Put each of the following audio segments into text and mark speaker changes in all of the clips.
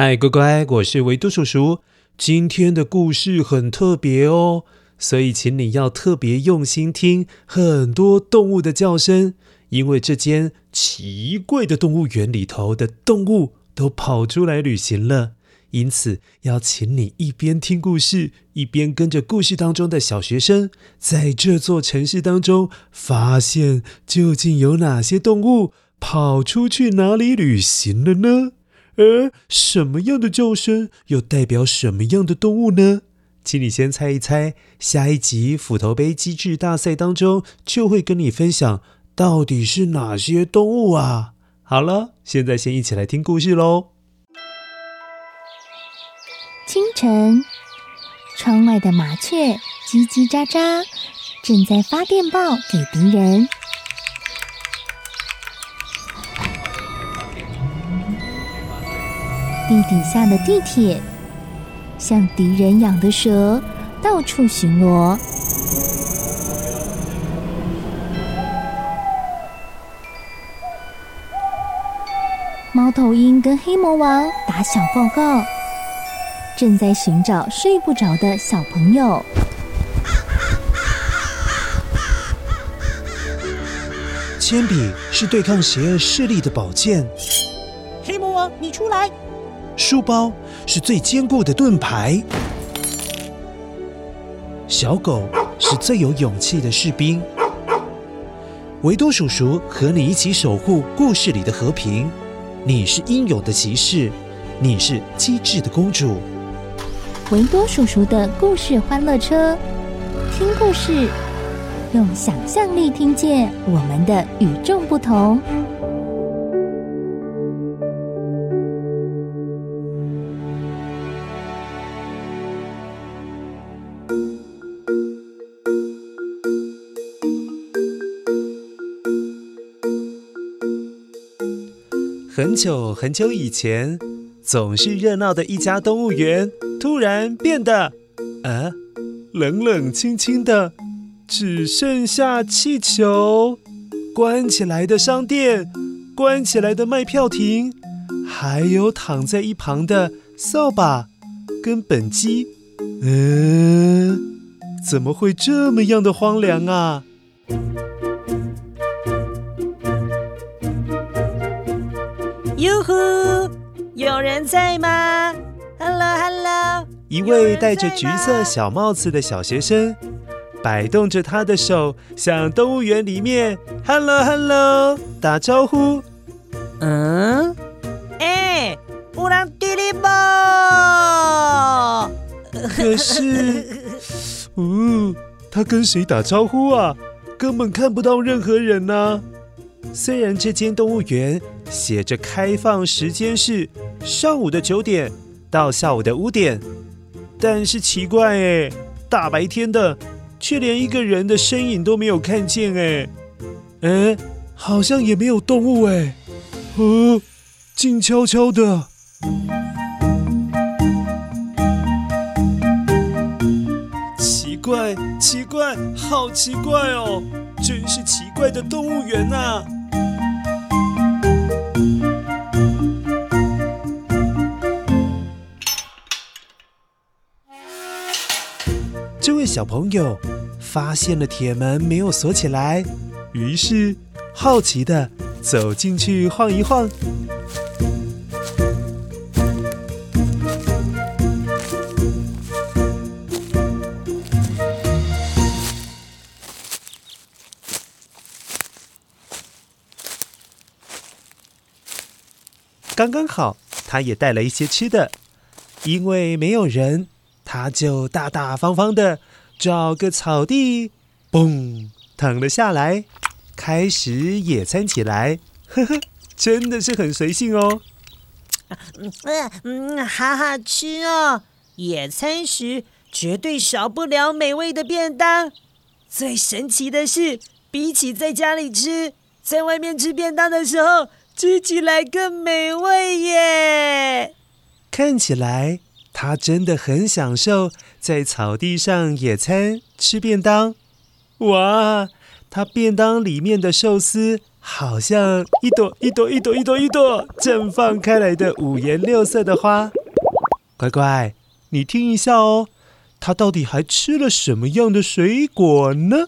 Speaker 1: 嗨，乖乖，我是维多叔叔。今天的故事很特别哦，所以请你要特别用心听很多动物的叫声，因为这间奇怪的动物园里头的动物都跑出来旅行了。因此，要请你一边听故事，一边跟着故事当中的小学生，在这座城市当中发现究竟有哪些动物跑出去哪里旅行了呢？而什么样的叫声又代表什么样的动物呢？请你先猜一猜，下一集斧头杯机智大赛当中就会跟你分享到底是哪些动物啊！好了，现在先一起来听故事喽。
Speaker 2: 清晨，窗外的麻雀叽叽喳喳，正在发电报给敌人。地底下的地铁，像敌人养的蛇，到处巡逻。猫头鹰跟黑魔王打小报告，正在寻找睡不着的小朋友。
Speaker 1: 铅笔是对抗邪恶势力的宝剑。
Speaker 3: 黑魔王，你出来！
Speaker 1: 书包是最坚固的盾牌，小狗是最有勇气的士兵。维多叔叔和你一起守护故事里的和平。你是英勇的骑士，你是机智的公主。
Speaker 2: 维多叔叔的故事欢乐车，听故事，用想象力听见我们的与众不同。
Speaker 1: 很久很久以前，总是热闹的一家动物园，突然变得，啊，冷冷清清的，只剩下气球，关起来的商店，关起来的卖票亭，还有躺在一旁的扫把跟本鸡。嗯，怎么会这么样的荒凉啊？
Speaker 3: 哟呼，有人在吗？Hello，Hello。
Speaker 1: 一位戴着橘色小帽子的小学生，摆动着他的手，向动物园里面 Hello，Hello 打招呼。
Speaker 3: 嗯，哎，乌兰迪利波。
Speaker 1: 可是，呜、哦，他跟谁打招呼啊？根本看不到任何人呢、啊。虽然这间动物园写着开放时间是上午的九点到下午的五点，但是奇怪哎，大白天的，却连一个人的身影都没有看见哎，哎，好像也没有动物哎，哦，静悄悄的，奇怪，奇怪，好奇怪哦，真是奇怪的动物园呐。小朋友发现了铁门没有锁起来，于是好奇的走进去晃一晃。刚刚好，他也带了一些吃的，因为没有人。他就大大方方的找个草地，嘣，躺了下来，开始野餐起来。呵呵，真的是很随性哦。
Speaker 3: 嗯嗯，好好吃哦！野餐时绝对少不了美味的便当。最神奇的是，比起在家里吃，在外面吃便当的时候，吃起来更美味耶。
Speaker 1: 看起来。他真的很享受在草地上野餐吃便当，哇！他便当里面的寿司好像一朵一朵一朵一朵一朵绽放开来的五颜六色的花。乖乖，你听一下哦，他到底还吃了什么样的水果呢？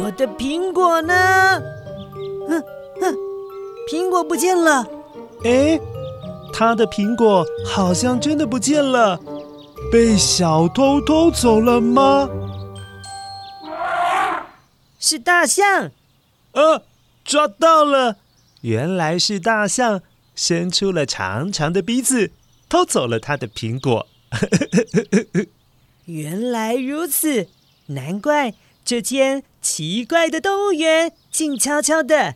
Speaker 3: 我的苹果呢？哼哼，苹果不见了。
Speaker 1: 哎。他的苹果好像真的不见了，被小偷偷走了吗？
Speaker 3: 是大象！
Speaker 1: 呃，抓到了，原来是大象伸出了长长的鼻子，偷走了他的苹果。
Speaker 3: 原来如此，难怪这间奇怪的动物园静悄悄的。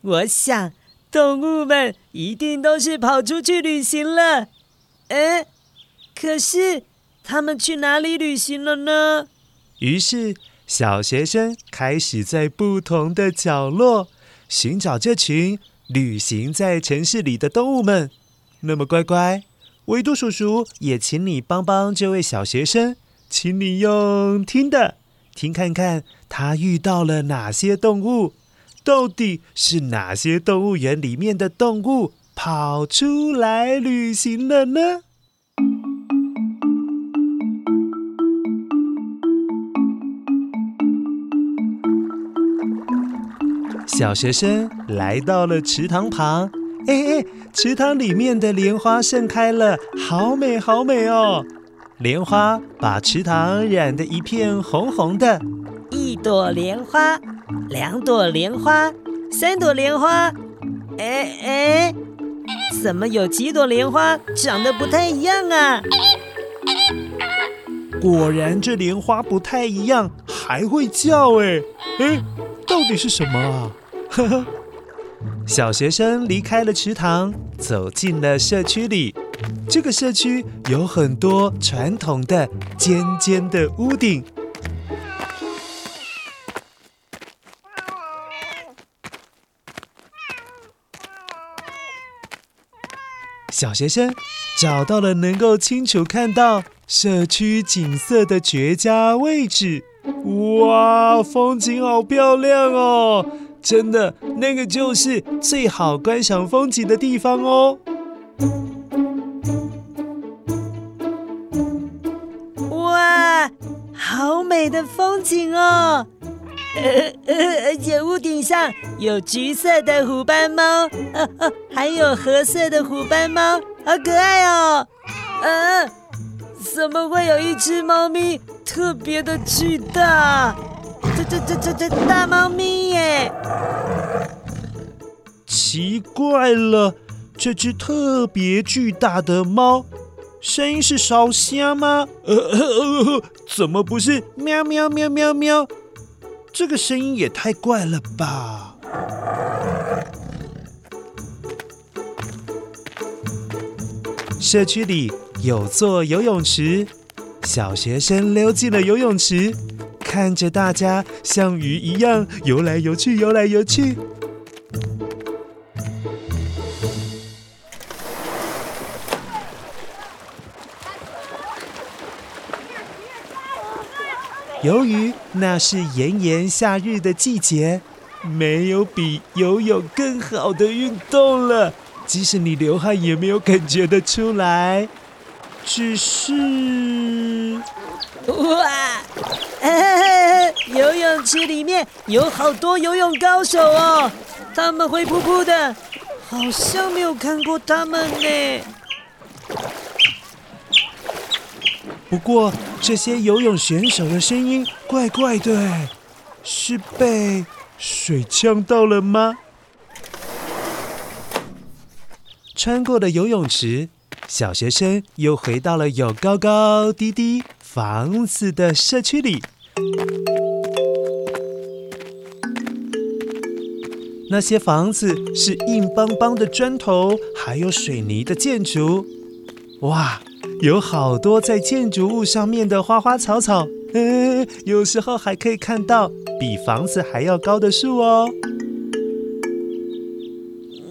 Speaker 3: 我想。动物们一定都是跑出去旅行了，哎，可是他们去哪里旅行了呢？
Speaker 1: 于是小学生开始在不同的角落寻找这群旅行在城市里的动物们。那么乖乖，维多叔叔也请你帮帮这位小学生，请你用听的听看看他遇到了哪些动物。到底是哪些动物园里面的动物跑出来旅行了呢？小学生来到了池塘旁，哎哎，池塘里面的莲花盛开了，好美好美哦！莲花把池塘染得一片红红的，
Speaker 3: 一朵莲花。两朵莲花，三朵莲花，哎哎，怎么有几朵莲花长得不太一样啊？
Speaker 1: 果然这莲花不太一样，还会叫哎哎，到底是什么啊？呵呵。小学生离开了池塘，走进了社区里。这个社区有很多传统的尖尖的屋顶。小学生找到了能够清楚看到社区景色的绝佳位置。哇，风景好漂亮哦！真的，那个就是最好观赏风景的地方哦。
Speaker 3: 美的风景哦！呃呃，而且屋顶上有橘色的虎斑猫，呃呃，还有褐色的虎斑猫，好可爱哦！呃，怎么会有一只猫咪特别的巨大？这这这这这大猫咪耶！
Speaker 1: 奇怪了，这只特别巨大的猫，声音是烧虾吗？呃呃呃，怎么不是喵喵喵喵喵？这个声音也太怪了吧！社区里有座游泳池，小学生溜进了游泳池，看着大家像鱼一样游来游去，游来游去。由于那是炎炎夏日的季节，没有比游泳更好的运动了。即使你流汗也没有感觉得出来。只是，
Speaker 3: 哇，游泳池里面有好多游泳高手哦，他们会扑扑的，好像没有看过他们呢。
Speaker 1: 不过，这些游泳选手的声音怪怪的，是被水呛到了吗？穿过了游泳池，小学生又回到了有高高低低房子的社区里。那些房子是硬邦邦的砖头，还有水泥的建筑。哇！有好多在建筑物上面的花花草草，嗯，有时候还可以看到比房子还要高的树哦。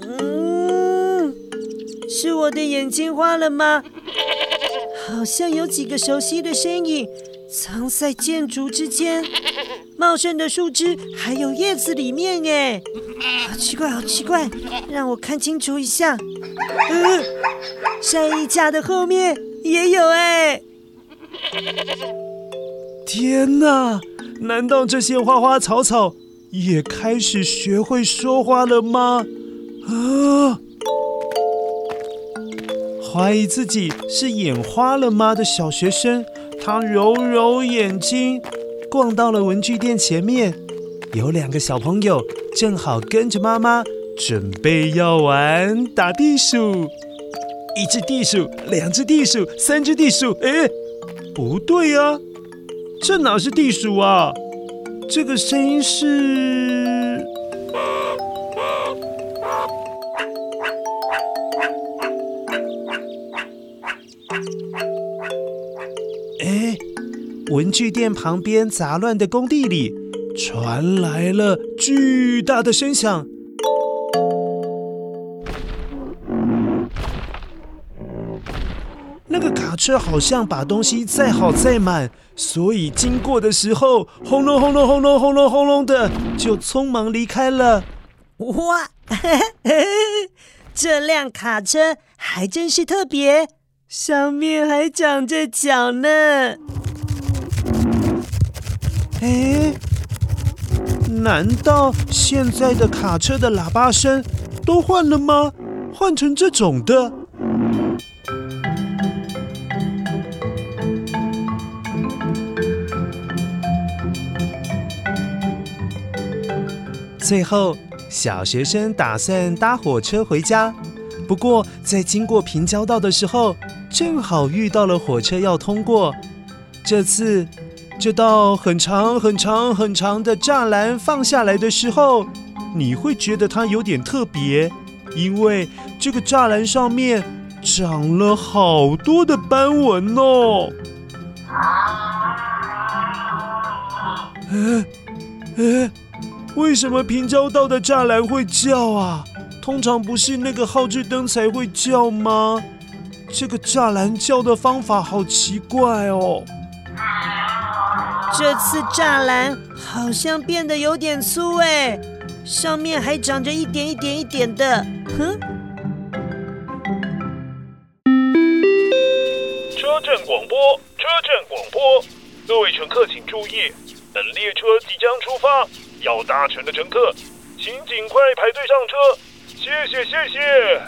Speaker 3: 嗯，是我的眼睛花了吗？好像有几个熟悉的身影藏在建筑之间，茂盛的树枝还有叶子里面，哎，好奇怪，好奇怪，让我看清楚一下。嗯，晒衣架的后面也有，哎。
Speaker 1: 天哪！难道这些花花草草也开始学会说话了吗？啊！怀疑自己是眼花了吗的小学生，他揉揉眼睛，逛到了文具店前面。有两个小朋友正好跟着妈妈，准备要玩打地鼠。一只地鼠，两只地鼠，三只地鼠。哎，不对呀，这哪是地鼠啊？这个声音是……哎，文具店旁边杂乱的工地里传来了巨大的声响。那个卡车好像把东西载好载满，所以经过的时候，轰隆轰隆轰隆轰隆轰隆的，就匆忙离开了。
Speaker 3: 哇，这辆卡车还真是特别，上面还长着脚呢。
Speaker 1: 哎，难道现在的卡车的喇叭声都换了吗？换成这种的？最后，小学生打算搭火车回家。不过，在经过平交道的时候，正好遇到了火车要通过。这次，这道很长、很长、很长的栅栏放下来的时候，你会觉得它有点特别，因为这个栅栏上面长了好多的斑纹哦。哎，哎。为什么平交道的栅栏会叫啊？通常不是那个号志灯才会叫吗？这个栅栏叫的方法好奇怪哦。
Speaker 3: 这次栅栏好像变得有点粗哎，上面还长着一点一点一点的。哼。
Speaker 4: 车站广播，车站广播，各位乘客请注意，本列车即将出发。要搭乘的乘客，请尽快排队上车，谢谢谢谢。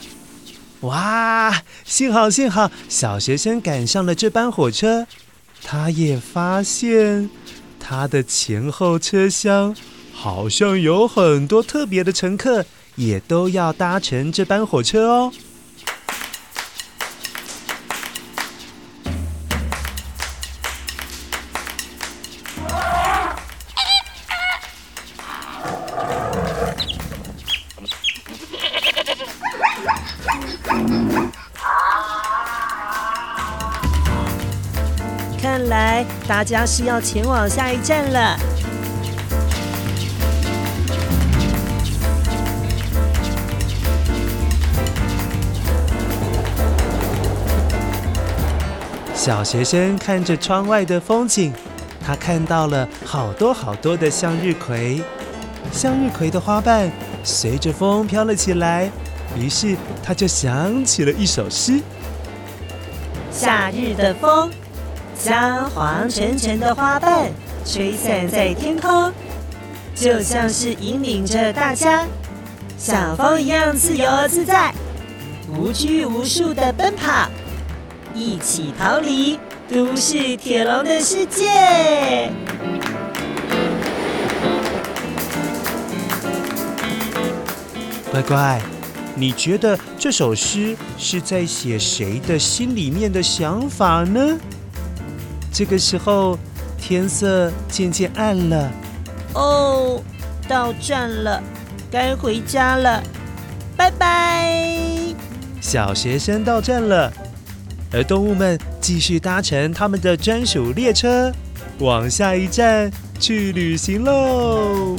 Speaker 1: 哇，幸好幸好，小学生赶上了这班火车。他也发现，他的前后车厢好像有很多特别的乘客，也都要搭乘这班火车哦。
Speaker 3: 大家是要前往下一站了。
Speaker 1: 小学生看着窗外的风景，他看到了好多好多的向日葵，向日葵的花瓣随着风飘了起来，于是他就想起了一首诗：
Speaker 3: 夏日的风。将黄澄澄的花瓣吹散在天空，就像是引领着大家像风一样自由自在、无拘无束的奔跑，一起逃离都市铁笼的世界。
Speaker 1: 乖乖，你觉得这首诗是在写谁的心里面的想法呢？这个时候，天色渐渐暗了。
Speaker 3: 哦，到站了，该回家了，拜拜。
Speaker 1: 小学生到站了，而动物们继续搭乘他们的专属列车，往下一站去旅行喽。